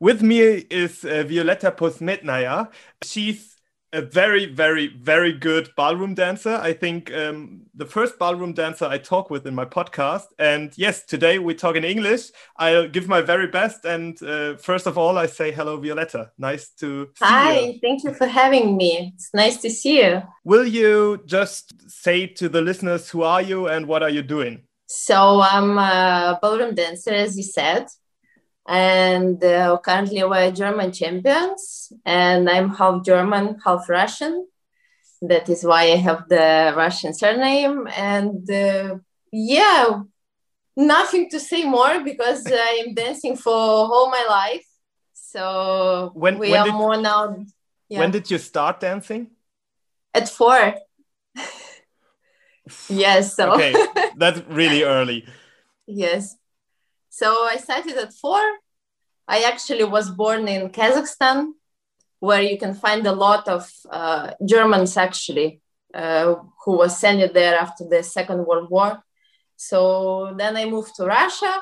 with me is uh, Violetta Posmetnaya. She's a very, very, very good ballroom dancer. I think um, the first ballroom dancer I talk with in my podcast. And yes, today we talk in English. I'll give my very best. And uh, first of all, I say hello, Violetta. Nice to Hi, you. thank you for having me. It's nice to see you. Will you just say to the listeners who are you and what are you doing? So I'm a ballroom dancer, as you said and uh, currently we're German champions, and I'm half German, half Russian. That is why I have the Russian surname, and uh, yeah, nothing to say more because I'm dancing for all my life. So when, we when are did, more now. Yeah. When did you start dancing? At four. yes. So okay, that's really early. yes. So I started at four. I actually was born in Kazakhstan, where you can find a lot of uh, Germans actually uh, who was sent there after the Second World War. So then I moved to Russia,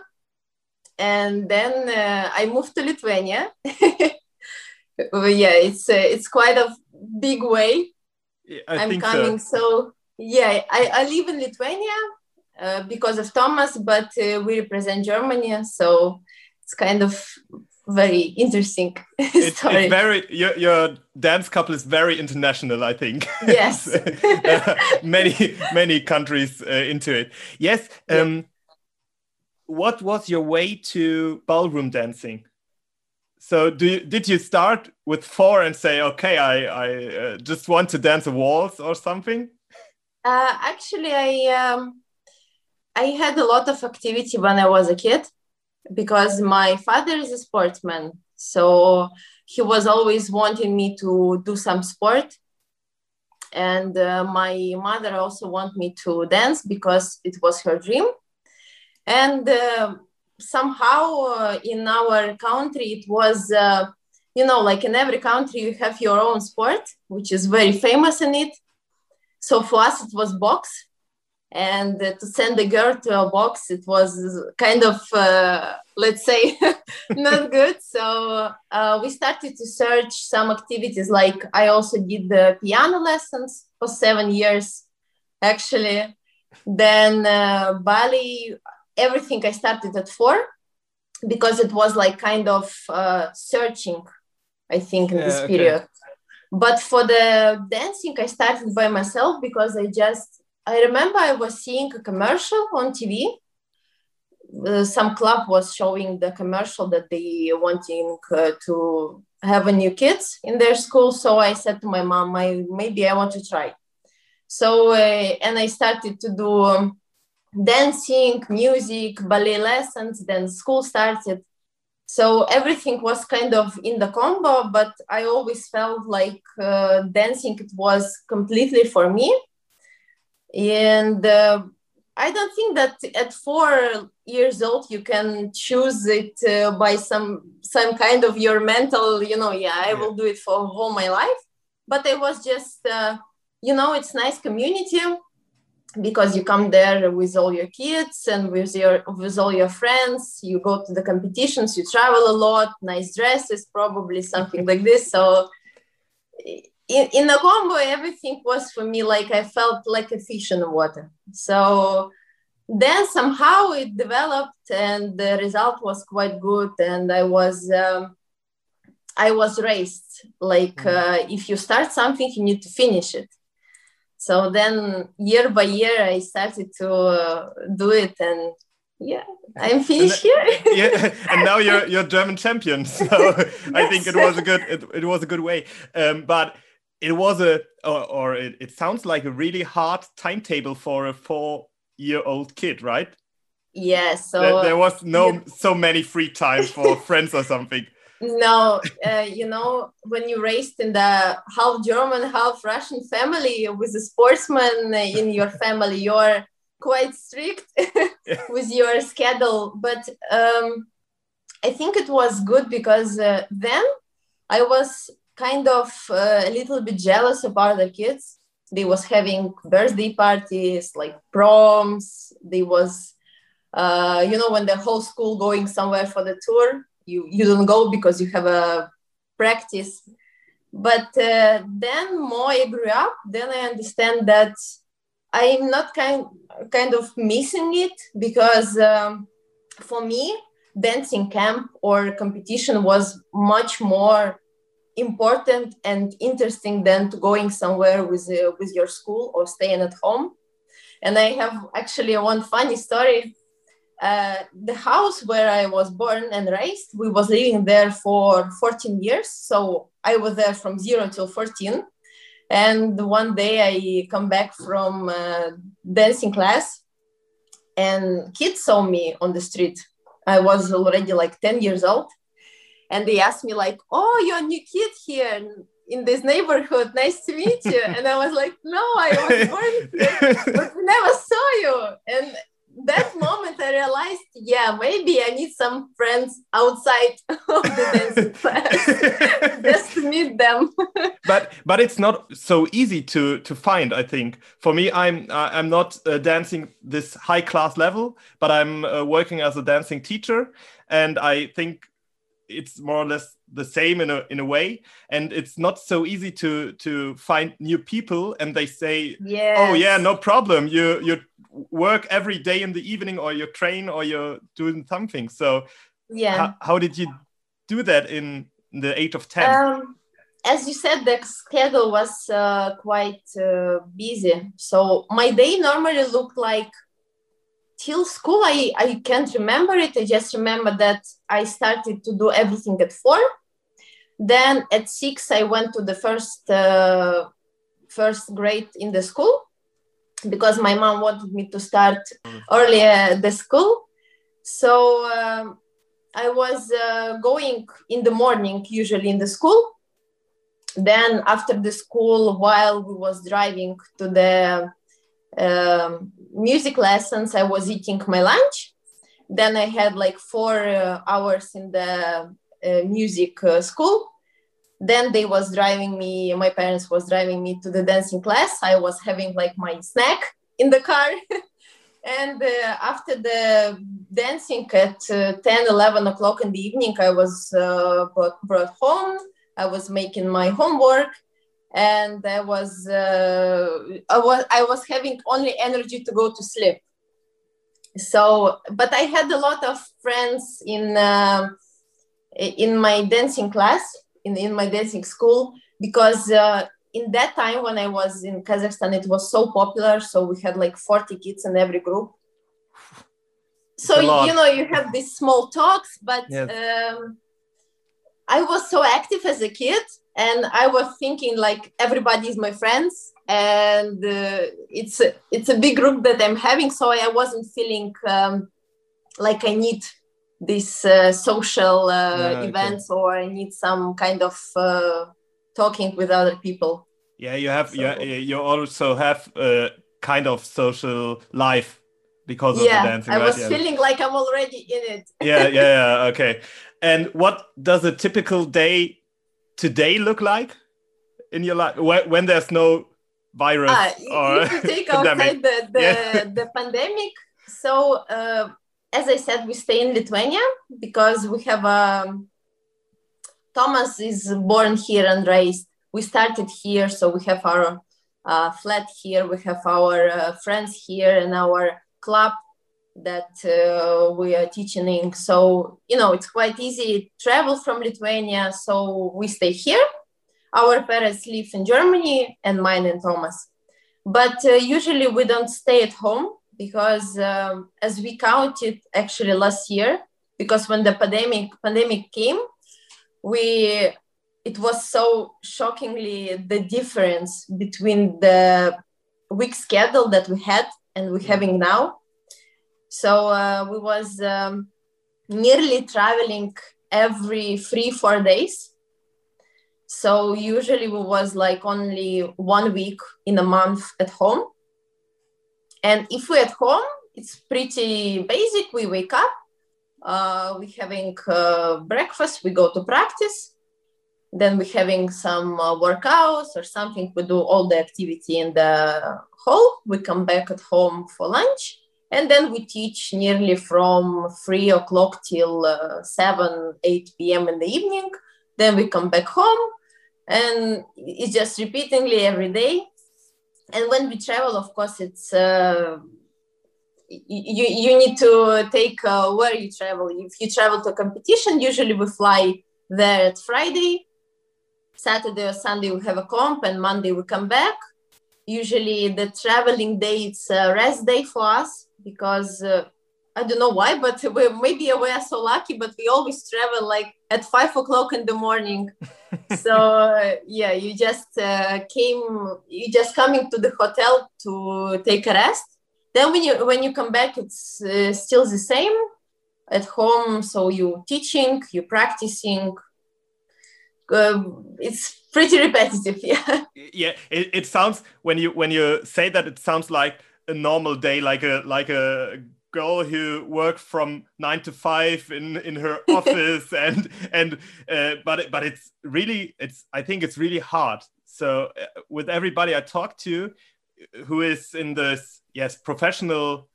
and then uh, I moved to Lithuania. yeah, it's uh, it's quite a big way. Yeah, I am coming so. so. yeah, I, I live in Lithuania uh, because of Thomas, but uh, we represent Germany, so it's kind of very interesting it's, story. It's very your, your dance couple is very international, I think. Yes, uh, many many countries uh, into it. Yes. Um, yeah. What was your way to ballroom dancing? So, do you, did you start with four and say, "Okay, I I uh, just want to dance a waltz" or something? Uh, actually, I um, I had a lot of activity when I was a kid because my father is a sportsman. So he was always wanting me to do some sport. And uh, my mother also wanted me to dance because it was her dream. And uh, somehow uh, in our country, it was, uh, you know, like in every country, you have your own sport, which is very famous in it. So for us, it was box and to send a girl to a box it was kind of uh, let's say not good. So uh, we started to search some activities. Like i also did the piano lessons for seven years actually. Then uh, ballet everything i started at four because it was like kind of uh, searching i think in yeah, this period. Okay. but for the dancing i started by myself because i just I remember I was seeing a commercial on TV. Uh, some club was showing the commercial that they wanting uh, to have a new kids in their school. So I said to my mom, I, maybe I want to try. So, uh, and I started to do um, dancing, music, ballet lessons, then school started. So everything was kind of in the combo, but I always felt like uh, dancing, it was completely for me and uh, i don't think that at four years old you can choose it uh, by some some kind of your mental you know yeah i will do it for all my life. But it was just uh, you know it's nice community because you come there with all your kids and with your with all your friends. You go to the competitions you travel a lot nice dresses probably something like this. So in, in the combo everything was for me like i felt like a fish in the water so then somehow it developed and the result was quite good and i was um, i was raised like mm. uh, if you start something you need to finish it so then year by year i started to uh, do it and yeah i'm finished here yeah and now you're you're german champion so yes. i think it was a good it, it was a good way um, but it was a or, or it, it sounds like a really hard timetable for a four year old kid right yes so there, there was no yeah. so many free time for friends or something no uh, you know when you raised in the half german half russian family with a sportsman in your family you're quite strict with your schedule but um, i think it was good because uh, then i was kind of uh, a little bit jealous of other kids. They was having birthday parties, like proms. They was, uh, you know, when the whole school going somewhere for the tour. you you don't go because you have a practice but uh, then more i grew up then i understand that i'm not kind kind of missing it because um, for me dancing camp or competition was much more important and interesting than to going somewhere with uh, with your school or staying at home and i have actually one funny story uh, the house where I was born and raised, we was living there for 14 years. So I was there from zero till 14. And one day I come back from uh, dancing class and kids saw me on the street. I was already like 10 years old. And they asked me like, oh, you're a new kid here in this neighborhood. Nice to meet you. and I was like, no, I was born here, but we never saw you. And that moment I realized, yeah, maybe I need some friends outside of the dancing class just to meet them. but but it's not so easy to to find. I think for me, I'm I'm not uh, dancing this high class level, but I'm uh, working as a dancing teacher, and I think it's more or less the same in a in a way. And it's not so easy to to find new people and they say yes. oh yeah no problem. You you work every day in the evening or you train or you're doing something. So yeah. how did you do that in the age of 10 um, as you said the schedule was uh, quite uh, busy. So my day normally looked like till school I, I can't remember it i just remember that i started to do everything at four then at six i went to the first uh, first grade in the school because my mom wanted me to start earlier the school. So um, I was uh, going in the morning, usually in the school. Then after the school, while we was driving to the um, music lessons, I was eating my lunch. Then I had like four uh, hours in the uh, music uh, school. Then they was driving me my parents was driving me to the dancing class. I was having like my snack in the car. And uh, after the dancing at uh, 10 11 o'clock in the evening i was uh, brought, brought home. I was making my homework and i was uh, i was i was having only energy to go to sleep so but i had a lot of friends in uh, in my dancing class in, in my dancing school because uh, in that time when I was in Kazakhstan, it was so popular. So we had like 40 kids in every group. So, you know, you have these small talks, but yes. um, I was so active as a kid and I was thinking like everybody is my friends and uh, it's, a, it's a big group that I'm having. So I wasn't feeling um, like I need these uh, social uh, yeah, events okay. or I need some kind of uh, talking with other people. Yeah, you have so. you, you also have a kind of social life because yeah, of the dancing. I right? was yeah. feeling like I'm already in it. yeah, yeah, yeah, okay. And what does a typical day today look like in your life when, when there's no virus ah, or if you take outside the the, yeah. the pandemic so uh, as I said, we stay in Lithuania because we have a um, Thomas is born here and raised. We started here, so we have our uh, flat here. We have our uh, friends here and our club that uh, we are teaching in. So you know, it's quite easy travel from Lithuania. So we stay here. Our parents live in Germany, and mine and Thomas. But uh, usually we don't stay at home because um, as we counted actually last year, because when the pandemic pandemic came, we it was so shockingly the difference between the week schedule that we had and we're having now. So uh, we was um, nearly traveling every three four days. So usually we was like only one week in a month at home and if we're at home, it's pretty basic. We wake up, uh, we having uh, breakfast, we go to practice, then we having some uh, workouts or something. We do all the activity in the hall. We come back at home for lunch, and then we teach nearly from 3 o'clock till uh, 7 8 p.m in the evening. Then we come back home and it's just repeatedly every day. And when we travel of course it's uh, you, you need to take uh, where you travel. If you travel to a competition usually we fly there at friday. Saturday or sunday we have a comp and monday we come back. Usually the traveling day it's a rest day for us because uh, I don't know why, but we, maybe we are so lucky, but we always travel like at five o'clock in the morning. so uh, yeah, you just uh, came, you just coming to the hotel to take a rest. Then when you when you come back, it's uh, still the same at home. So you teaching, you practicing. Um, it's pretty repetitive, yeah. Yeah, it, it sounds when you when you say that, it sounds like a normal day, like a like a girl who worked from nine to five in in her office and and uh, but but it's really it's i think it's really hard. So uh, with everybody i talk to who is in this yes professional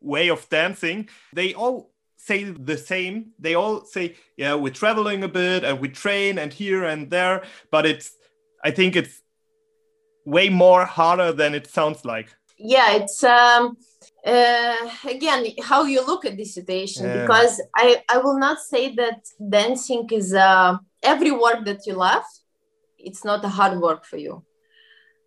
way of dancing they all say the same. They all say yeah we're traveling a bit and we train and here and there but it's i think it's way more harder than it sounds like yeah it's um uh, again how you look at this situation yeah. because I, I will not say that dancing is uh, every work that you love it's not a hard work for you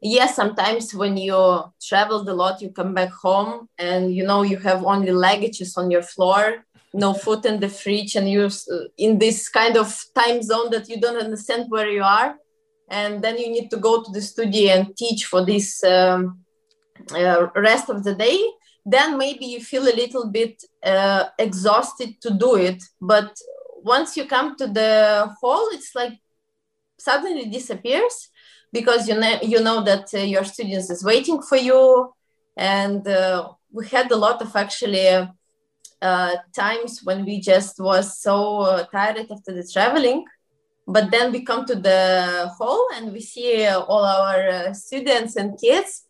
yes sometimes when you traveled a lot you come back home and you know you have only luggages on your floor no food in the fridge and you're in this kind of time zone that you don't understand where you are and then you need to go to the studio and teach for this um, uh, rest of the day then maybe you feel a little bit uh, exhausted to do it. But once you come to the hall it's like suddenly disappears because you know you know that uh, your students is waiting for you. And uh, we had a lot of actually uh, times when we just was so uh, tired after the traveling. But then we come to the hall and we see all our uh, students and kids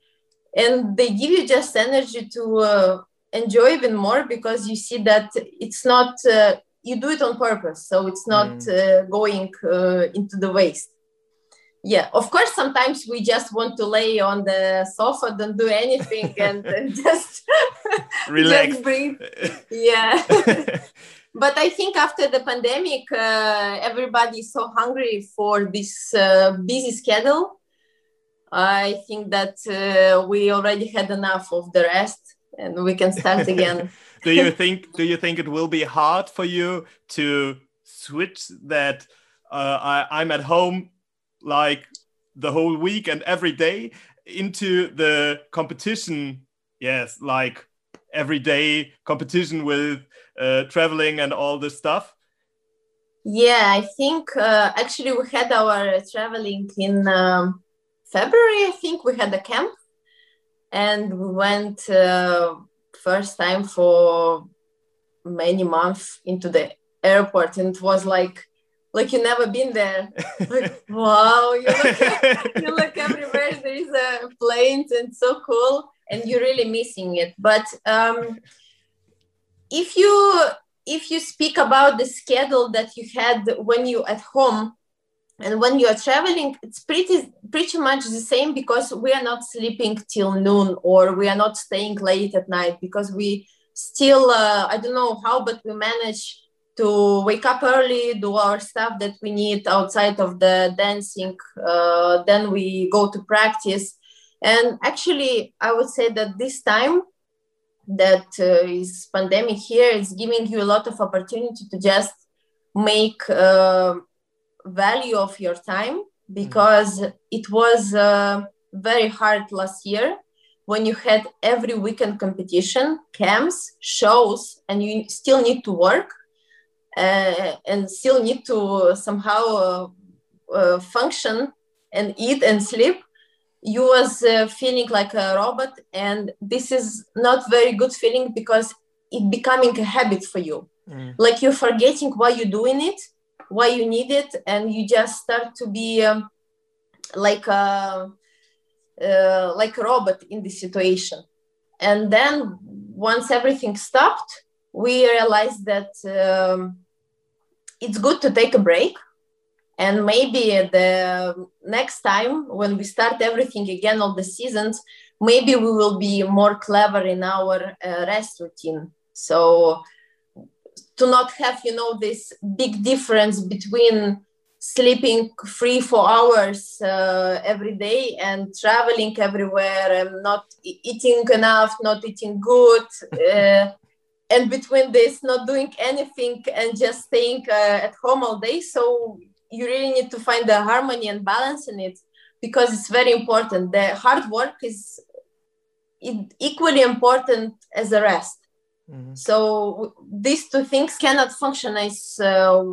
and they give you just energy to uh, enjoy even more because you see that it's not uh, you do it on purpose. So it's not mm. uh, going uh, into the waste. Yeah of course sometimes we just want to lay on the sofa don't do anything and, and just relax. just breathe. Yeah. But i think after the pandemic uh, everybody is so hungry for this uh, busy schedule I think that uh, we already had enough of the rest and we can start again. do you think do you think it will be hard for you to switch that uh, I, I'm at home like the whole week and every day into the competition? Yes, like everyday competition with uh, traveling and all this stuff. Yeah, I think uh, actually we had our traveling in um, February, I think we had a camp, and we went uh, first time for many months into the airport, and it was like like you never been there. like wow, you look, you look everywhere. There is a planes and so cool, and you're really missing it. But um, if you if you speak about the schedule that you had when you at home and when you are traveling it's pretty pretty much the same because we are not sleeping till noon or we are not staying late at night because we still uh, i don't know how but we manage to wake up early do our stuff that we need outside of the dancing uh, then we go to practice. And actually i would say that this time that uh, is pandemic here is giving you a lot of opportunity to just make uh, value of your time because mm-hmm. it was uh, very hard last year when you had every weekend competition camps shows and you still need to work uh, and still need to somehow uh, uh function and eat and sleep you was uh, feeling like a robot and this is not very good feeling because it becoming a habit for you mm. like you're forgetting why you're doing it why you need it and you just start to be um, like a uh, like a robot in this situation and then once everything stopped, we realized that um, it's good to take a break. And maybe the next time when we start everything again, all the seasons, maybe we will be more clever in our uh, rest routine. So to not have, you know, this big difference between sleeping three four hours uh, every day and traveling everywhere and not eating enough not eating good uh, and between this not doing anything and just staying uh, at home all day. So you really need to find the harmony and balance in it because it's very important. The hard work is equally important as the rest mm-hmm. so these two things cannot function as uh,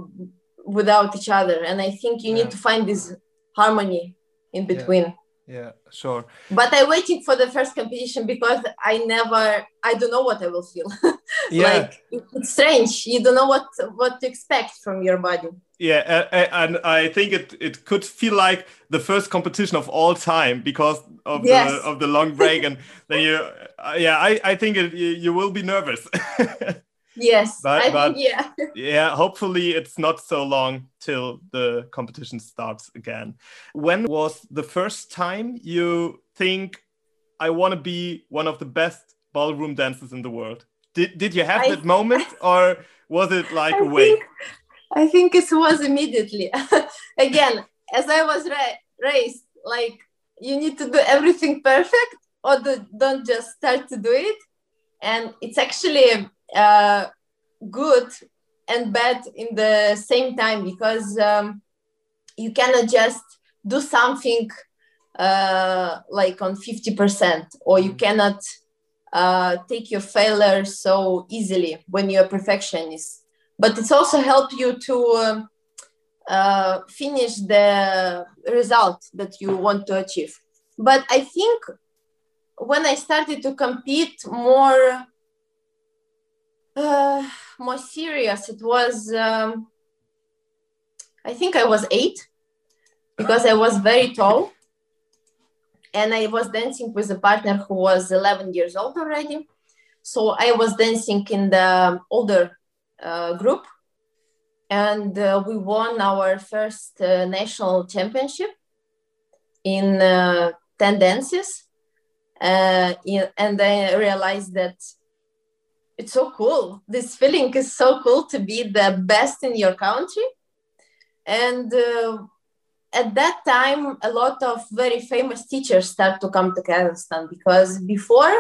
without each other and i think you yeah. need to find this harmony in between yeah. Yeah. sure but i'm waiting for the first competition because i never i don't know what i will feel yeah. like it's strange you don't know what what to expect from your body yeah and i think it it could feel like the first competition of all time because of yes. the of the long break and then you uh, yeah i i think it, you, you will be nervous Yes, but, I but think, yeah. yeah, hopefully it's not so long till the competition starts again. When was the first time you think I want to be one of the best ballroom dancers in the world? Did did you have I, that moment or was it like I a wait? I think it was immediately. again, as I was ra raised, like you need to do everything perfect or do, don't just start to do it. And it's actually uh, good and bad in the same time because um, you cannot just do something uh, like on 50% or you mm-hmm. cannot uh, take your failure so easily when you're a perfectionist but it's also helped you to um, uh, finish the result that you want to achieve but i think when i started to compete more uh, more serious, it was, um, I think I was eight because I was very tall. And I was dancing with a partner who was 11 years old already. So I was dancing in the older uh, group. And uh, we won our first uh, national championship in uh, 10 dances. Uh, in, and I realized that it's so cool. This feeling is so cool to be the best in your country. And uh, at that time, a lot of very famous teachers start to come to Kazakhstan because before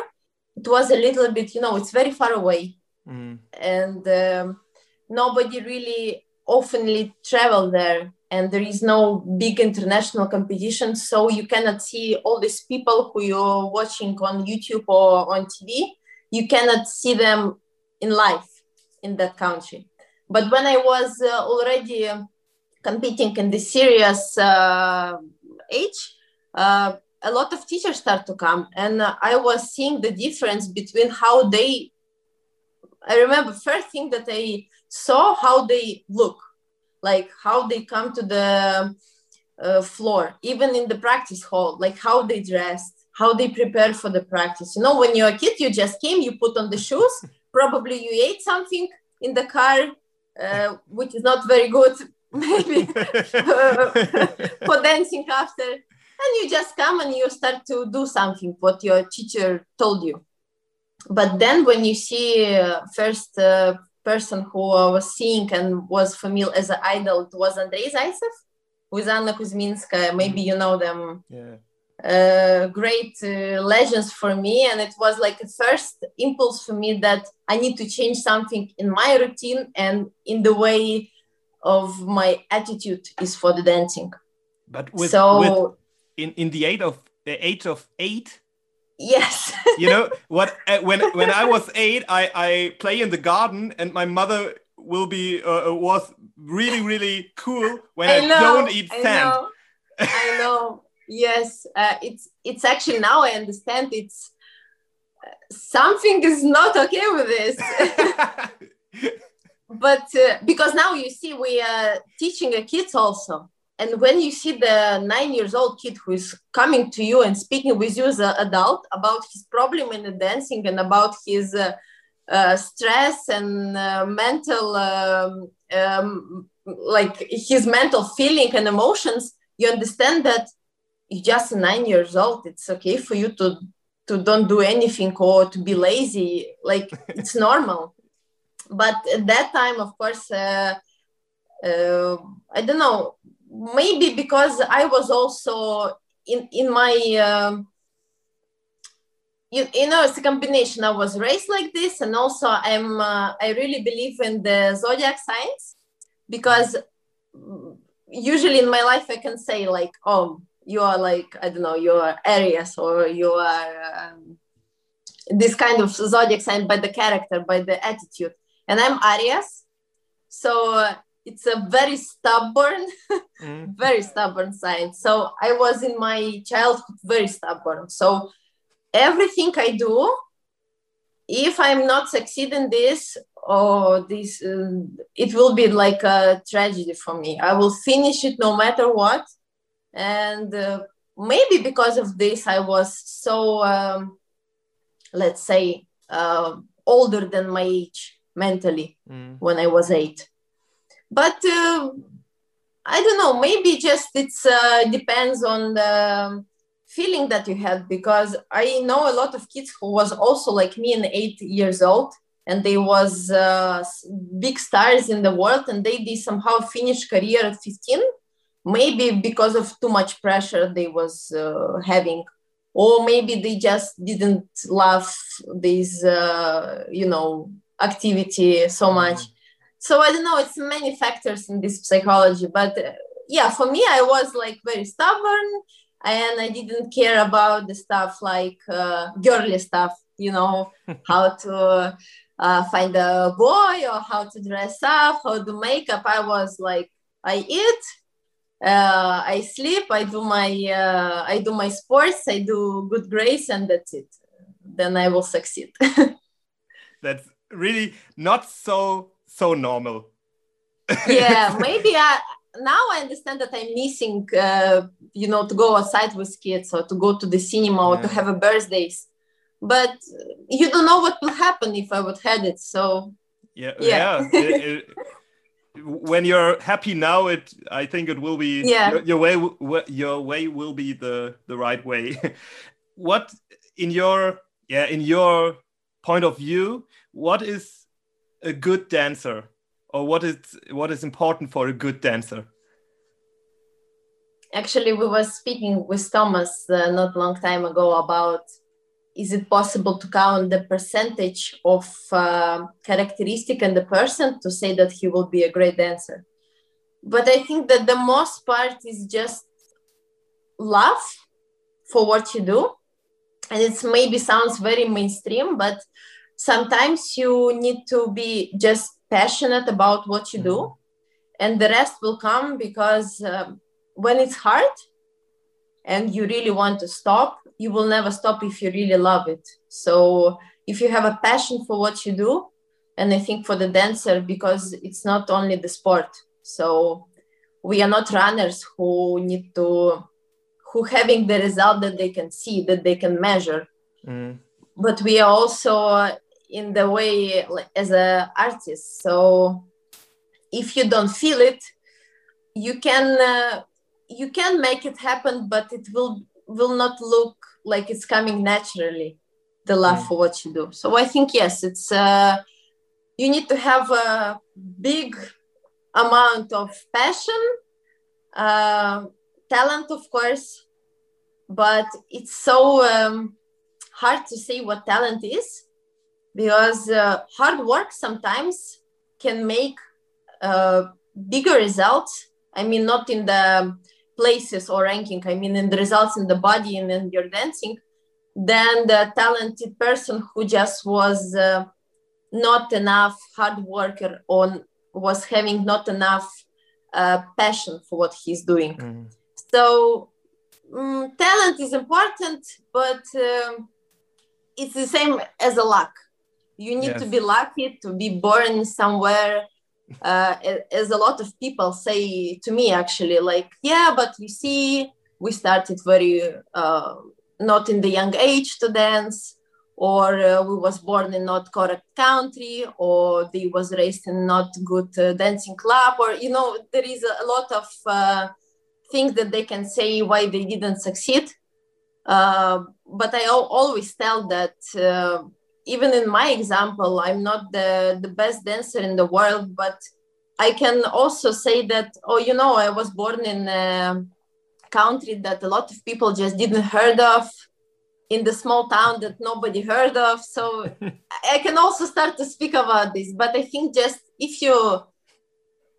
it was a little bit, you know, it's very far away. Mm. And um, nobody really oftenly travel there and there is no big international competition so you cannot see all these people who you're watching on youtube or on tv you cannot see them in life in that country. But when I was uh, already competing in the serious uh, age, uh, a lot of teachers start to come, and I was seeing the difference between how they. I remember first thing that I saw how they look, like how they come to the uh, floor, even in the practice hall, like how they dressed, how they prepare for the practice. You know, when you're a kid, you just came, you put on the shoes, probably you ate something in the car, uh, which is not very good, maybe for dancing after. And you just come and you start to do something what your teacher told you. But then when you see uh, first uh, person who I was seeing and was familiar as an idol, it was Andrei Zaitsev with Anna Kuzminskaya. Maybe you know them. Yeah uh, great uh, legends for me. And it was like a first impulse for me that i need to change something in my routine and in the way of my attitude is for the dancing. But with, so with in, in the age of the age of eight? Yes. You know what uh, when when i was eight i i play in the garden and my mother will be uh, uh was really really cool when i, I know, don't eat sand. I know, I know yes uh, it's it's actually now i understand it's uh, something is not okay with this. But uh, because now you see we are teaching the kids also. And when you see the nine years old kid who is coming to you and speaking with you as an adult about his problem in the dancing and about his uh, uh, stress and uh, mental um, um, like his mental feeling and emotions you understand that you're just nine years old. It's okay for you to to don't do anything or to be lazy. Like it's normal. But at that time of course uh, uh, i don't know. Maybe because i was also in in my um, you, you know it's a combination. I was raised like this and also i'm uh, i really believe in the zodiac signs because usually in my life i can say like oh you are like i don't know your are aries or you are um, this kind of zodiac sign by the character by the attitude. And i'm aries so uh, it's a very stubborn mm. very stubborn sign. So i was in my childhood very stubborn. So everything i do if i'm not succeeding this or this uh, it will be like a tragedy for me. I will finish it no matter what and uh, maybe because of this i was so um, let's say uh, older than my age mentally mm. when i was eight but uh, i don't know maybe just it's uh, depends on the feeling that you had because i know a lot of kids who was also like me in eight years old and they was uh, big stars in the world and they did somehow finish career at 15 maybe because of too much pressure they was uh, having or maybe they just didn't love this uh, you know activity so mm-hmm. much so i don't know it's many factors in this psychology but uh, yeah for me i was like very stubborn and i didn't care about the stuff like uh, girly stuff you know how to uh, find a boy or how to dress up how to makeup i was like i eat uh, I sleep, I do my uh, I do my sports, I do good grades, and that's it. Then I will succeed. that's really not so so normal. yeah, maybe I now I understand that I'm missing, uh, you know, to go outside with kids or to go to the cinema or to have a birthdays. But you don't know what will happen if I would had it. So yeah, yeah. yeah. it, it, when you're happy now it i think it will be yeah. your, your way your way will be the the right way. What in your yeah in your point of view what is a good dancer? Or what is what is important for a good dancer? Actually we were speaking with thomas uh, not long time ago about is it possible to count the percentage of uh, characteristic in the person to say that he will be a great dancer? But i think that the most part is just love for what you do. And it's maybe sounds very mainstream but sometimes you need to be just passionate about what you do. Mm-hmm. and the rest will come because uh, when it's hard and you really want to stop you will never stop if you really love it. So if you have a passion for what you do and i think for the dancer because it's not only the sport. So we are not runners who need to who having the result that they can see that they can measure. Mm. but we are also in the way as a artist. So if you don't feel it you can uh, you can make it happen but it will will not look like it's coming naturally the love mm. for what you do so i think yes it's uh, you need to have a big amount of passion uh, talent of course but it's so um, hard to say what talent is because uh, hard work sometimes can make uh, bigger results i mean not in the places or ranking, I mean, in the results in the body and in your dancing, than the talented person who just was uh, not enough hard worker on was having not enough uh, passion for what he's doing. Mm. So um, talent is important, but um, it's the same as a luck. You need yes. to be lucky to be born somewhere uh, as a lot of people say to me actually like yeah but you see we started very uh, not in the young age to dance or uh, we was born in not correct country or they was raised in not good uh, dancing club or you know there is a lot of uh, things that they can say why they didn't succeed. Uh, but i always tell that even in my example i'm not the, the best dancer in the world but i can also say that oh you know i was born in a country that a lot of people just didn't heard of in the small town that nobody heard of. So I can also start to speak about this. But I think just if you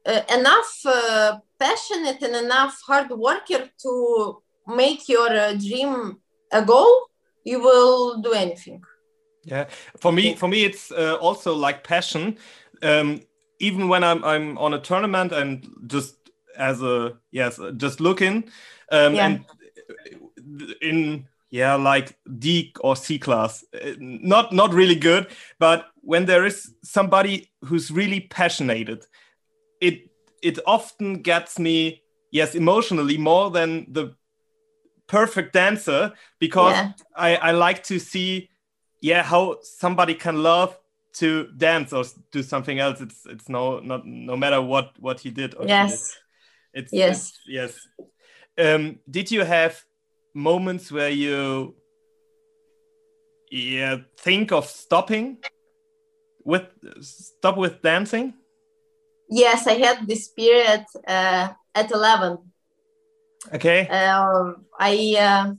uh, enough uh, passionate and enough hard worker to make your uh, dream a goal, you will do anything. Yeah, for me, for me, it's uh, also like passion. Um, even when I'm I'm on a tournament and just as a yes, just looking, um, yeah. and in yeah like d or c class uh, not not really good but when there is somebody who's really passionate it it often gets me yes emotionally more than the perfect dancer because yeah. I, I like to see yeah how somebody can love to dance or do something else. It's it's no not no matter what what he did yes did. it's yes. it's, yes. Um did you have moments where you yeah think of stopping with stop with dancing? Yes i had this period uh, at 11 okay. Uh, i uh,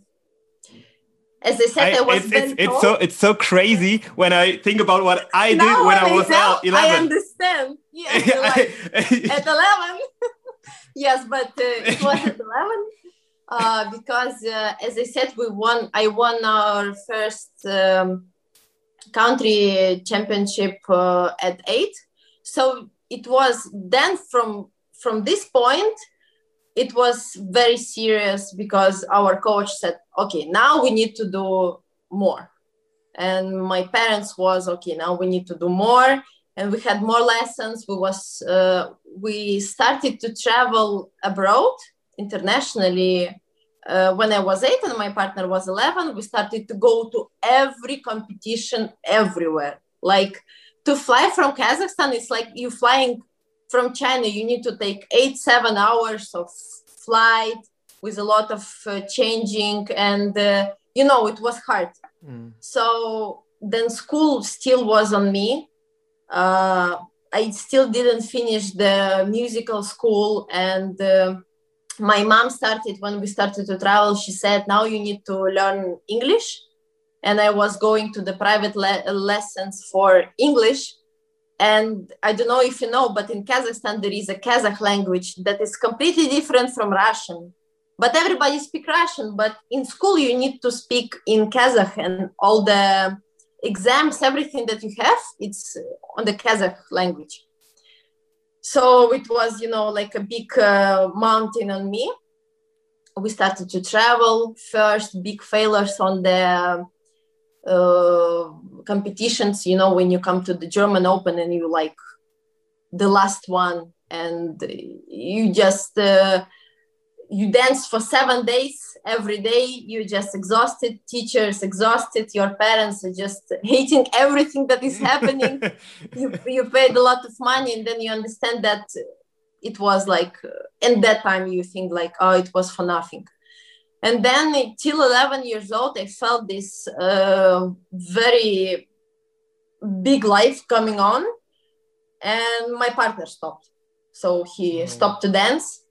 as I said, I, I was it's, it's, it's, so it's so crazy when I think about what I did no, when I was now, 11. I understand. Yes, like, at 11. yes, but uh, it was at 11 uh, because uh, as I said, we won. I won our first um, country championship uh, at eight. So it was then from from this point, it was very serious because our coach said, "Okay, now we need to do more." And my parents was, "Okay, now we need to do more." And we had more lessons. We was uh, we started to travel abroad internationally uh, when I was eight and my partner was 11, we started to go to every competition everywhere. Like to fly from Kazakhstan, it's like you flying from China, you need to take eight, seven hours of flight with a lot of uh, changing, and uh, you know, it was hard. Mm. So then school still was on me. Uh, I still didn't finish the musical school and uh, my mom started when we started to travel she said now you need to learn english and i was going to the private le- lessons for english and i don't know if you know but in kazakhstan there is a kazakh language that is completely different from russian. But everybody speak russian but in school you need to speak in kazakh and all the exams everything that you have it's on the kazakh language. So it was you know like a big uh, mountain on me. We started to travel. First big failures on the uh, competitions you know when you come to the german open and you like the last one and you just uh, you dance for seven days every day you're just exhausted teachers exhausted your parents are just hating everything that is happening. You, you paid a lot of money and then you understand that it was like in that time you think like oh it was for nothing and then till 11 years old i felt this uh, very big life coming on and my partner stopped so he mm. stopped to dance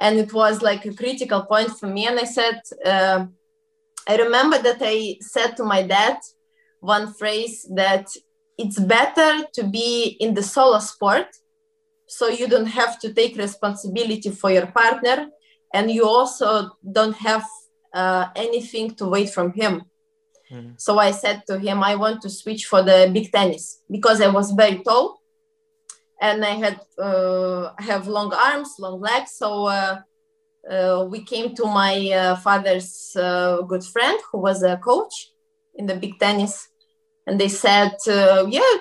and it was like a critical point for me and i said uh, i remember that i said to my dad one phrase that it's better to be in the solo sport so you don't have to take responsibility for your partner and you also don't have uh, anything to wait from him mm. so i said to him i want to switch for the big tennis because i was very tall and I had uh, have long arms, long legs. So uh, uh, we came to my uh, father's uh, good friend who was a coach in the big tennis, and they said, uh, "Yeah,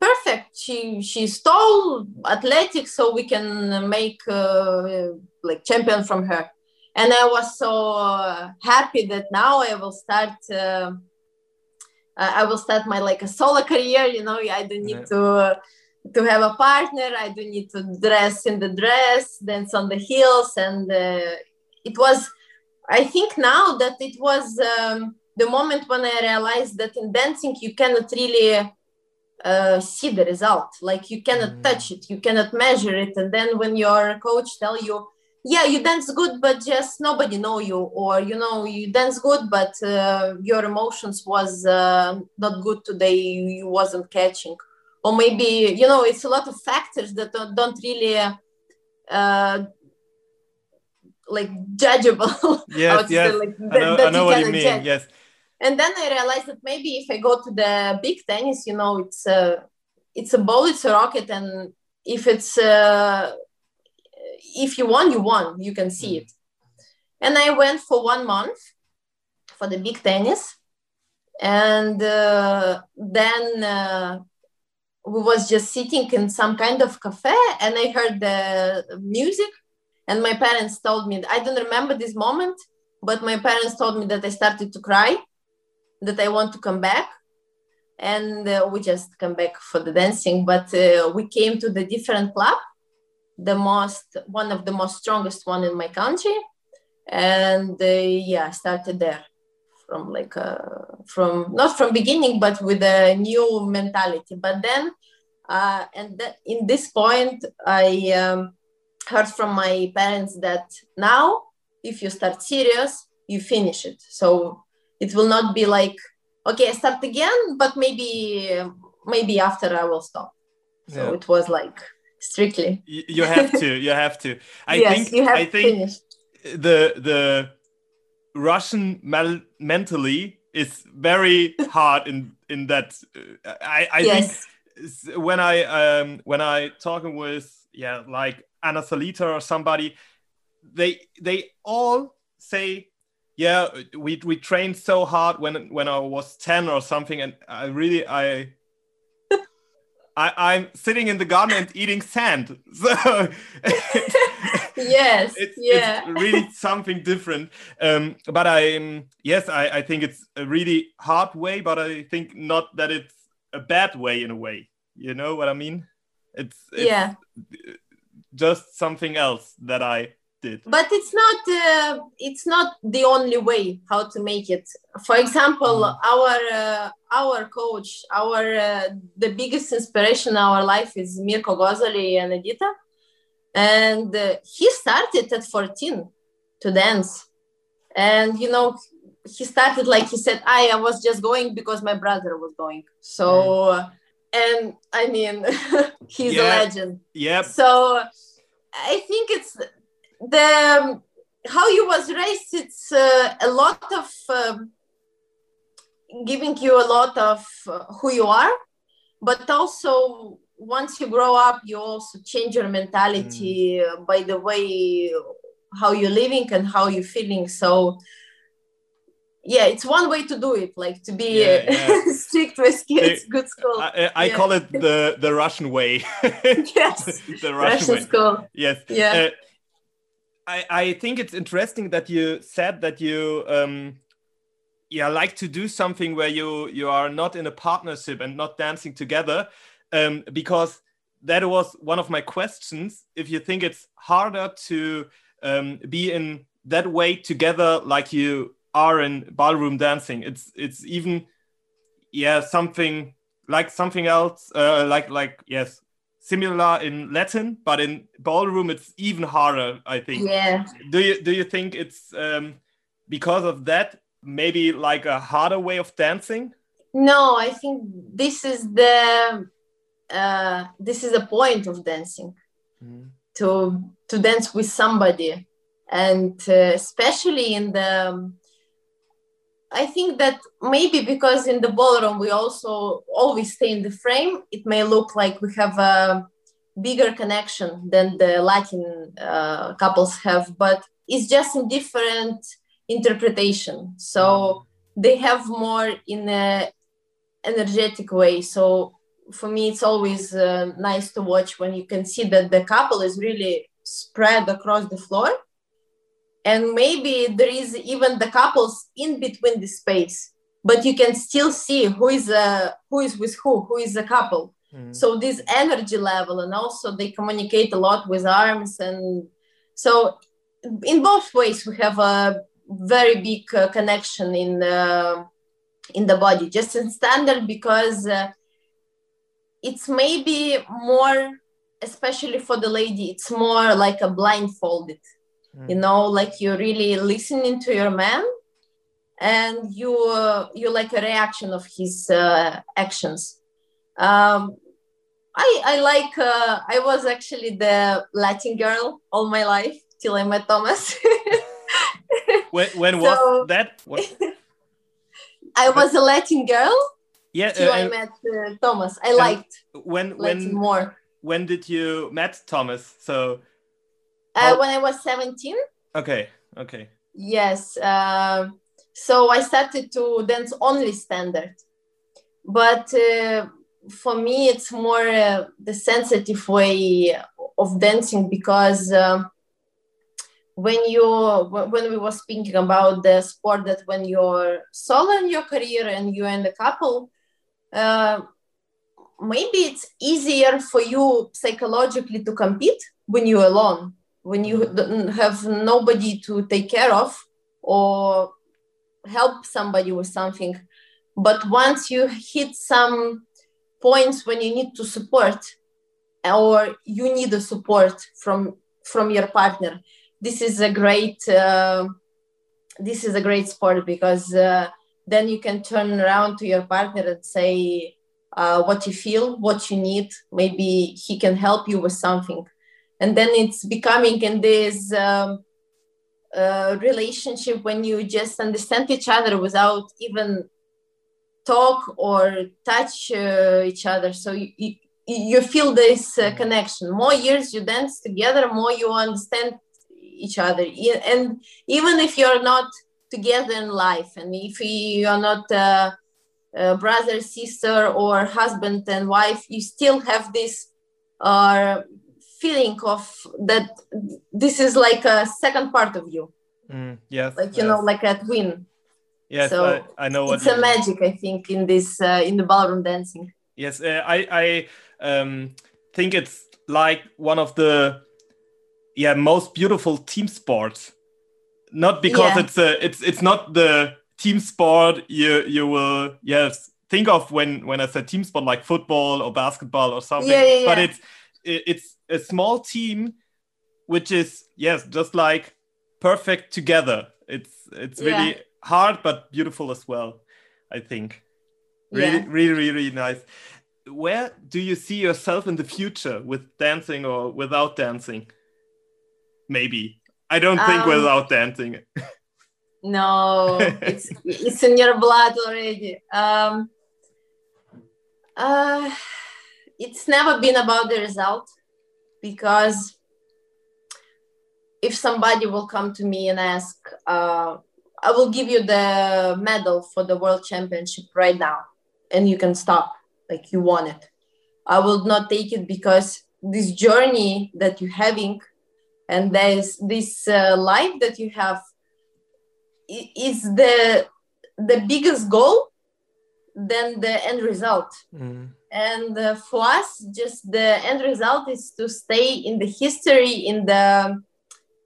perfect. She she's tall, athletic, so we can make uh, like champion from her. And I was so uh, happy that now I will start. Uh, I will start my like a solo career. You know, I don't need yeah. to to have a partner. I don't need to dress in the dress, dance on the heels, and uh, it was. I think now that it was um, the moment when I realized that in dancing you cannot really uh, see the result. Like you cannot mm. touch it. You cannot measure it. And then when your coach tell you yeah you dance good but just nobody know you or you know you dance good but uh, your emotions was uh, not good today. You wasn't catching. Or maybe you know it's a lot of factors that don't, don't really uh, like judgeable. Yes yes. like, I know, I know what you mean. judge. yes and then i realized that maybe if i go to the big tennis you know it's a it's a ball it's a rocket and if it's uh, if you won you won. You can see it. And i went for one month for the big tennis. And uh, then uh, we was just sitting in some kind of cafe and i heard the music. And my parents told me i don't remember this moment but my parents told me that i started to cry that I want to come back. And uh, we just come back for the dancing, but uh, we came to the different club, the most, one of the most strongest one in my country. And uh, yeah, started there from like, uh, from, not from beginning, but with a new mentality. But then, uh, and that in this point, I um, heard from my parents that now, if you start serious, you finish it. So it will not be like okay i start again but maybe maybe after i will stop so yeah. it was like strictly you have to you have to i yes, think you have i think finished. the the russian mentally is very hard in in that uh, i i yes. think when i um when i talking with yeah like anna salita or somebody they they all say yeah we we trained so hard when when i was 10 or something and i really i I, I'm sitting in the garden and eating sand. So yes, it's, yeah. it's really something different. Um, but I, yes, I, I think it's a really hard way, but I think not that it's a bad way in a way. You know what I mean? It's, it's yeah, just something else that I did. But it's not uh, it's not the only way how to make it. For example mm. our uh, our coach our uh, the biggest inspiration in our life is Mirko Gozzoli and edita. And uh, he started at 14 to dance. And you know he started like he said i, I was just going because my brother was going. So mm. and i mean he's yeah. a legend. Yeah so i think it's the how you was raised it's uh, a lot of uh, giving you a lot of uh, who you are but also once you grow up you also change your mentality mm. by the way how you're living and how you're feeling. So yeah it's one way to do it like to be yeah, yeah. strict with kids it, good school. I, I yeah. call it the the russian way. Yes the russian, russian school. Yes. Yeah. Uh, I, I think it's interesting that you said that you um, yeah like to do something where you you are not in a partnership and not dancing together um, because that was one of my questions. If you think it's harder to um, be in that way together like you are in ballroom dancing it's it's even yeah something like something else uh, like like yes similar in Latin, but in ballroom it's even harder. I think. Yeah. Do you do you think it's um, because of that maybe like a harder way of dancing? No, I think this is the uh, this is the point of dancing mm. to to dance with somebody, and uh, especially in the I think that maybe because in the ballroom we also always stay in the frame, it may look like we have a bigger connection than the Latin uh, couples have, but it's just in different interpretation. So they have more in a energetic way. So for me it's always uh, nice to watch when you can see that the couple is really spread across the floor and maybe there is even the couples in between the space but you can still see who is uh, who is with who who is a couple mm. so this energy level and also they communicate a lot with arms and so in both ways we have a very big uh, connection in the in the body just in standard because uh, it's maybe more especially for the lady it's more like a blindfolded mm. you know like you're really listening to your man and you uh, you like a reaction of his uh, actions um, I, I like uh, I was actually the Latin girl all my life till I met Thomas. when when so, was that? What? I was a Latin girl. Yeah, till I met uh, Thomas. I liked when Latin when more. When did you met Thomas? So uh, when I was seventeen. Okay. Okay. Yes. Uh, so I started to dance only standard, but uh, for me it's more uh, the sensitive way of dancing because um, when you when we were speaking about the sport that when you're solo in your career and you're in the couple uh, maybe it's easier for you psychologically to compete when you're alone when you have nobody to take care of or help somebody with something. But once you hit some points when you need to support or you need a support from from your partner this is a great uh, this is a great sport because uh, then you can turn around to your partner and say uh, what you feel what you need. Maybe he can help you with something and then it's becoming in this um, uh, relationship when you just understand each other without even talk or touch uh, each other. So you, you, you feel this uh, connection. More years you dance together more you understand each other. And even if you're not together in life and if you are not uh, brother sister or husband and wife you still have this uh, feeling of that this is like a second part of you mm, yes like you yes. know like a twin Yes, so I, I know it's a magic. I think in this uh, in the ballroom dancing. Yes, uh, I I um, think it's like one of the yeah most beautiful team sports. Not because yeah. it's a it's it's not the team sport you you will yes think of when when I said team sport like football or basketball or something. Yeah, yeah, yeah. But it's it's a small team which is yes just like perfect together. It's it's really hard but beautiful as well i think. Really yeah. really really really nice. Where do you see yourself in the future with dancing or without dancing? Maybe. I don't um, think without dancing. No it's it's in your blood already. Um uh it's never been about the result because if somebody will come to me and ask uh, I will give you the medal for the world championship right now, and you can stop. Like you want it. I will not take it because this journey that you're having, and there's this uh, life that you have, is the the biggest goal than the end result. Mm. And uh, for us, just the end result is to stay in the history, in the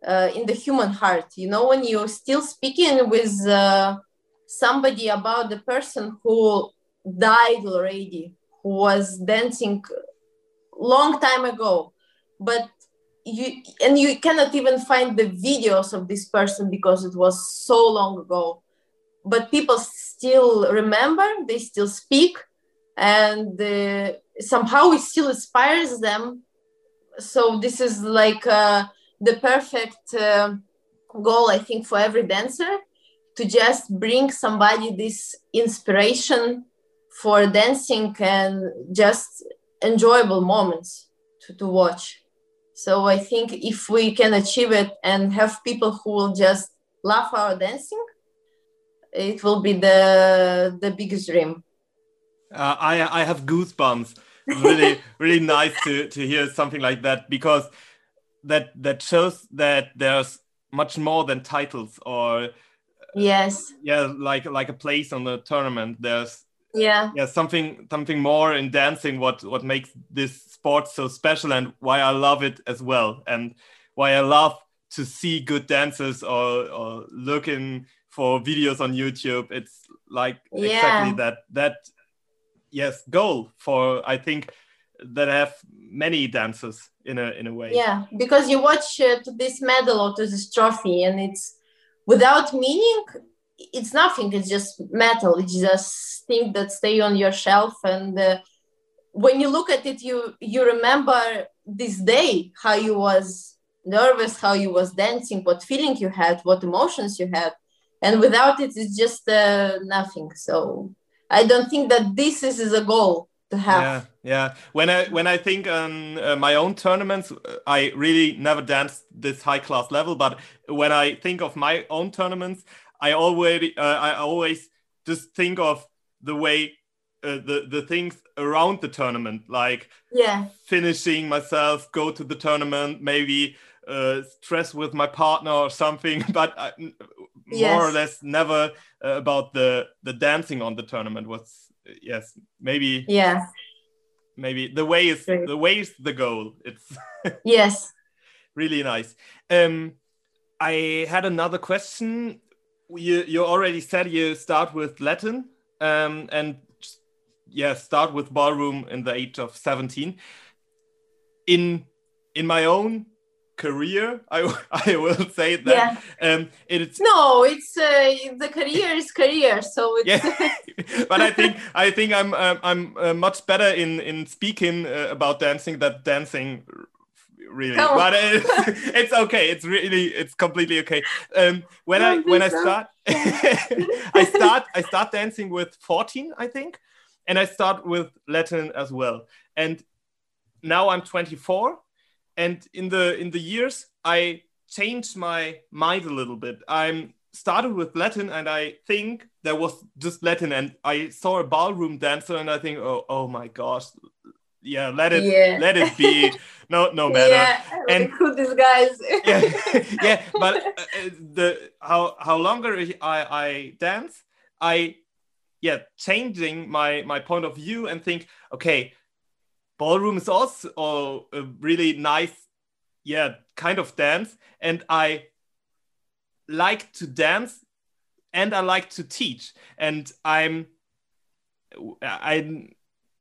uh, in the human heart. You know when you're still speaking with uh, somebody about the person who died already who was dancing long time ago but you and you cannot even find the videos of this person because it was so long ago. But people still remember they still speak and uh, somehow it still inspires them so this is like uh, the perfect uh, goal, I think, for every dancer to just bring somebody this inspiration for dancing and just enjoyable moments to, to watch. So I think if we can achieve it and have people who will just love our dancing, it will be the the biggest dream. Uh, I I have goosebumps. Really really nice to to hear something like that because that that shows that there's much more than titles or yes. yeah like like a place on the tournament. There's yeah. yeah something something more in dancing what what makes this sport so special and why i love it as well and why i love to see good dancers or or looking for videos on youtube. It's like Yeah. exactly that that yes goal for i think that have many dancers in a in a way. Yeah because you watch uh, this medal or to this trophy and it's without meaning it's nothing it's just metal it's just things that stay on your shelf and uh, when you look at it you you remember this day how you was nervous how you was dancing what feeling you had what emotions you had and without it it's just uh, nothing so i don't think that this is, is a goal to have. Yeah yeah. When i when i think on uh, my own tournaments uh, i really never danced this high class level but when i think of my own tournaments i already uh, i always just think of the way uh, the the things around the tournament like yeah. finishing myself go to the tournament maybe uh, stress with my partner or something but I, more or less never uh, about the the dancing on the tournament was yes maybe yeah. maybe the way is Great. the way is the goal. It's yes. really nice. Um i had another question. You you already said you start with latin um and yeah start with ballroom in the age of 17 in in my own career i i will say that. Um it's No, it's uh, the career is career, so it's yeah. But i think i think i'm um, i'm uh, much better in in speaking uh, about dancing than dancing really. Come but it's, it's okay. It's really it's completely okay. Um when i Don't when i start i start i start dancing with 14 i think. And i start with latin as well. And now i'm 24 and in the in the years i changed my mind a little bit i'm started with latin and i think there was just latin and i saw a ballroom dancer and i think oh oh my gosh yeah let it Yeah. let it be no no matter yeah. And- who these guys? yeah, yeah but uh, the how how longer i i dance i yeah changing my my point of view and think okay ballroom is also a really nice yeah kind of dance. And i like to dance and i like to teach. And i'm i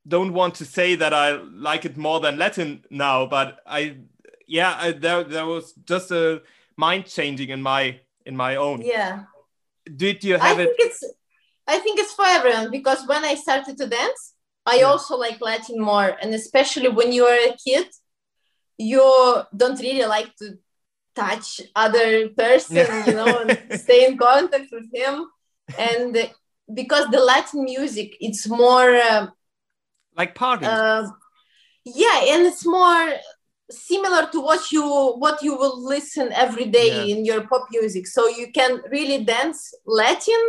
don't want to say that i like it more than latin now but i yeah I, there there was just a mind changing in my in my own. Yeah. did you I have think it it's I think it's for everyone because when I started to dance, I Yeah. also like Latin more, and especially when you are a kid, you don't really like to touch other person, Yeah. you know, and stay in contact with him, and because the Latin music, it's more. Uh, like party uh, yeah and it's more similar to what you what you will listen every day Yeah. in your pop music so you can really dance latin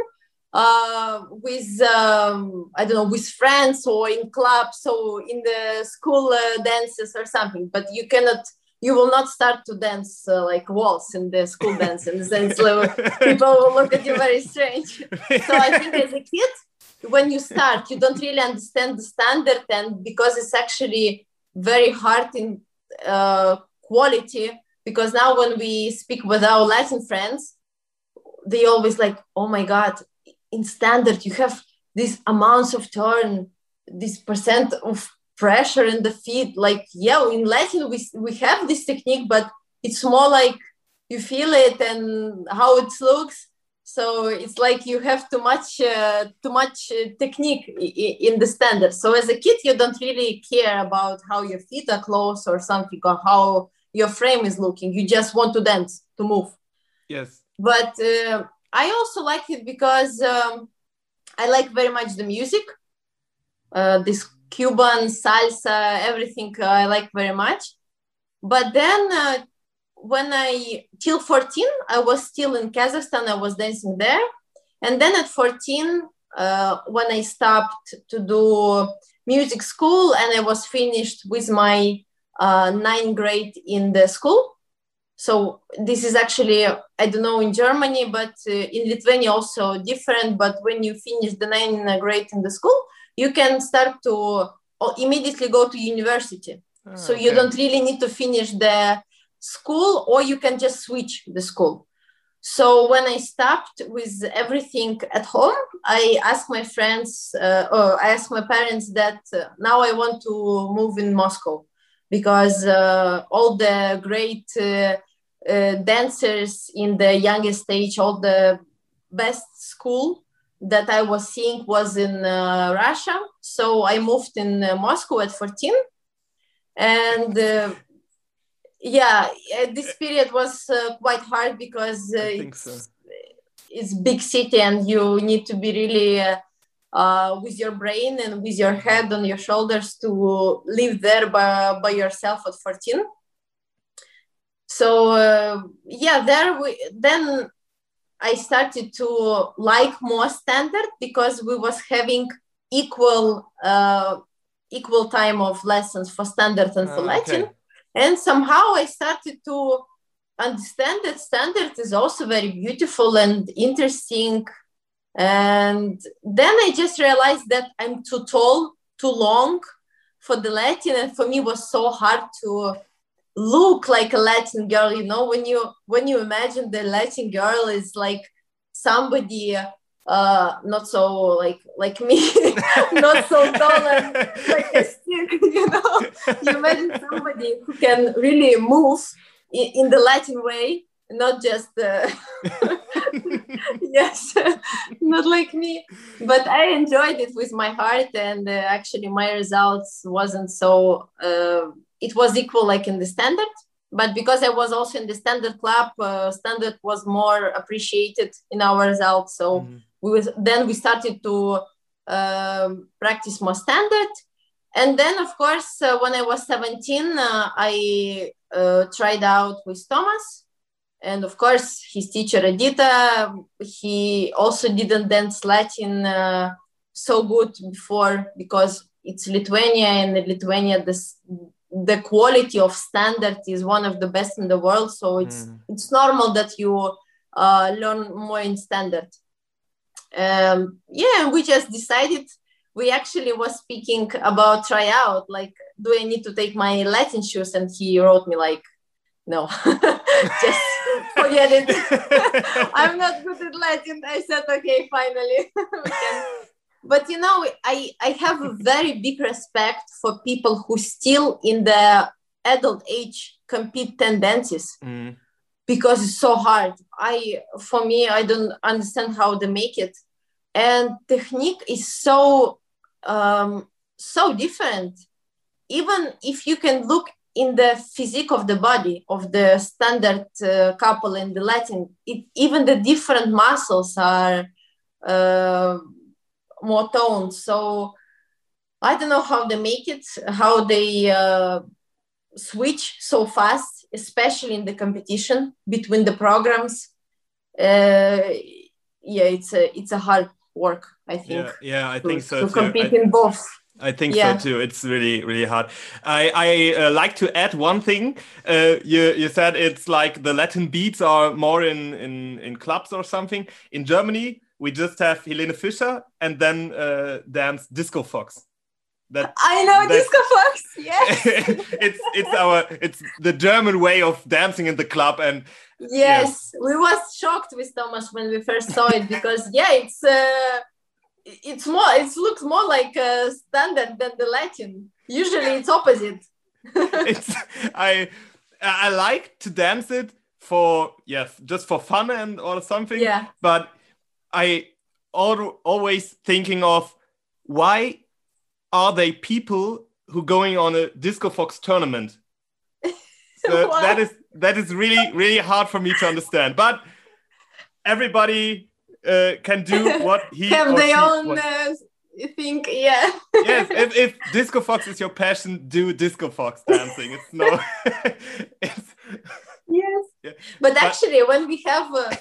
uh, with um, i don't know with friends or in clubs or in the school uh, dances or something but you cannot you will not start to dance uh, like waltz in the school dance and then people will look at you very strange so I think as a kid, when you start, you don't really understand the standard, and because it's actually very hard in uh, quality. Because now when we speak with our Latin friends, they always like, "Oh my God, in standard you have these amounts of turn, this percent of pressure in the feet. Like, yeah, in Latin we we have this technique, but it's more like you feel it and how it looks." so it's like you have too much uh, too much uh, technique in the standard so as a kid you don't really care about how your feet are close or something or how your frame is looking you just want to dance to move yes but uh, i also like it because um, i like very much the music uh, this cuban salsa everything uh, i like very much but then uh, when I till 14, I was still in Kazakhstan. I was dancing there, and then at 14, uh, when I stopped to do music school and I was finished with my uh, ninth grade in the school. So this is actually, I don't know in Germany, but uh, in Lithuania also different. But when you finish the ninth grade in the school, you can start to immediately go to university. Oh, so okay. you don't really need to finish the school or you can just switch the school. So when I stopped with everything at home, I asked my friends, uh, or I asked my parents that uh, now I want to move in Moscow because uh, all the great uh, uh, dancers in the youngest age, all the best school that I was seeing was in uh, Russia. So I moved in Moscow at 14. And yeah this period was uh, quite hard because uh, it's, so. it's big city and you need to be really uh, uh, with your brain and with your head on your shoulders to live there by, by yourself at 14 so uh, yeah there we then i started to like more standard because we was having equal uh, equal time of lessons for standard and for ah, latin okay. And somehow i started to understand that standard is also very beautiful and interesting. And then i just realized that i'm too tall too long for the latin. And for me was so hard to look like a latin girl you know when you when you imagine the latin girl is like somebody uh not so like like me not so tall and like a stick you know. You imagine somebody who can really move in, in the latin way not just uh, yes not like me. But i enjoyed it with my heart and uh, actually my results wasn't so uh, it was equal like in the standard but because i was also in the standard club uh, standard was more appreciated in our results so mm-hmm we was, then we started to um, practice more standard. And then, of course, uh, when I was 17, uh, I uh, tried out with Thomas. And of course, his teacher, Edita, he also didn't dance Latin uh, so good before because it's Lithuania and in Lithuania, this, the quality of standard is one of the best in the world. So it's, mm. it's normal that you uh, learn more in standard um, yeah, we just decided. We actually was speaking about tryout, like, do I need to take my Latin shoes? And he wrote me like, no, just forget it. I'm not good at Latin. I said, okay, finally. But you know, I, I have a very big respect for people who still in the adult age compete ten dances. Mm because it's so hard. I, for me, I don't understand how they make it. And technique is so, um, so different. Even if you can look in the physique of the body of the standard uh, couple in the Latin, it, even the different muscles are uh, more toned. So I don't know how they make it, how they uh, switch so fast especially in the competition between the programs. Uh, yeah, it's a it's a hard work. I think. Yeah, yeah I to, think so. To too. compete I, in both. I think yeah. so too. It's really, really hard. I, I uh, like to add one thing. Uh, you, you said it's like the Latin beats are more in, in, in clubs or something. In Germany, we just have Helene Fischer and then uh, dance Disco Fox that I know that, disco fox. Yes, it's it's our it's the German way of dancing in the club, and yes, we was shocked with Thomas when we first saw it because yeah, it's uh, it's more it looks more like a standard than the Latin. Usually, it's opposite. it's I I like to dance it for yes just for fun and or something. Yeah, but I always thinking of why are they people who going on a disco fox tournament? So that is that is really really hard for me to understand. But everybody uh, can do what he have their own uh, think yeah. Yes if, if disco fox is your passion do disco fox dancing. It's no it's yes. Yeah. but actually when we have uh,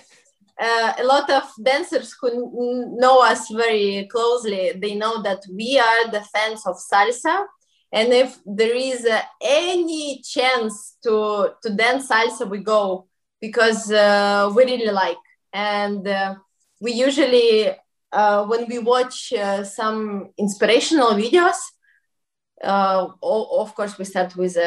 uh, a lot of dancers who know us very closely, they know that we are the fans of salsa. And if there is uh, any chance to, to dance salsa, we go because uh, we really like. And uh, we usually, uh, when we watch uh, some inspirational videos, of course, we start with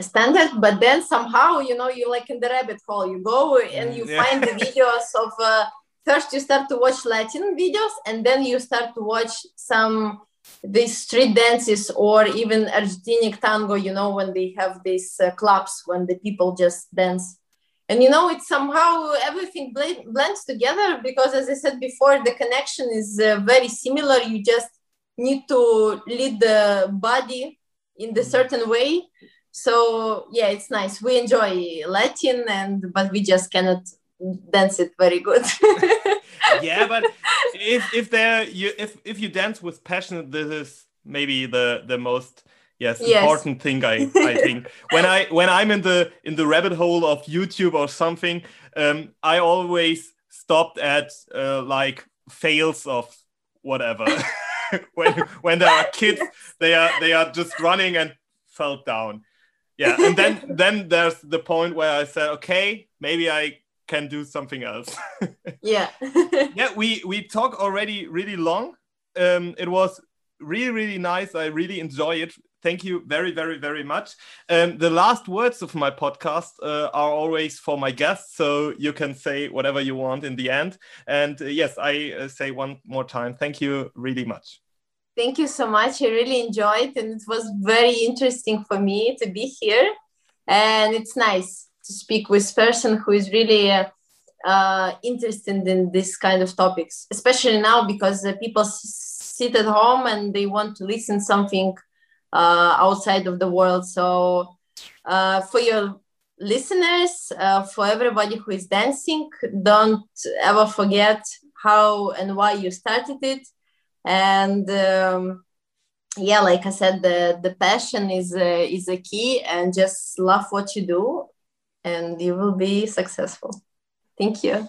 standard but then somehow you know you're like in the rabbit hole you go and you yeah. find the videos of uh, first you start to watch latin videos and then you start to watch some these street dances or even argentinic tango you know when they have these uh, clubs when the people just dance and you know it's somehow everything bl- blends together because as i said before the connection is uh, very similar you just need to lead the body in the mm. certain way so yeah it's nice. We enjoy latin and but we just cannot dance it very good. Yeah but if if there you if if you dance with passion this is maybe the the most yes, yes. important thing i i think. When i when i'm in the in the rabbit hole of youtube or something um i always stopped at uh, like fails of whatever. When when there are kids they are they are just running and fell down yeah and then then there's the point where i said okay maybe i can do something else. Yeah. Yeah we we talk already really long. Um it was really really nice. I really enjoy it. Thank you very very very much. Um the last words of my podcast uh, are always for my guests so you can say whatever you want in the end. And uh, yes i uh, say one more time thank you really much Thank you so much. I really enjoyed and it was very interesting for me to be here. And it's nice to speak with person who is really uh, uh, interested in this kind of topics, especially now because people sit at home and they want to listen something uh, outside of the world. So uh, for your listeners, uh, for everybody who is dancing, don't ever forget how and why you started it and um, yeah like i said the the passion is uh, is a key and just love what you do and you will be successful. Thank you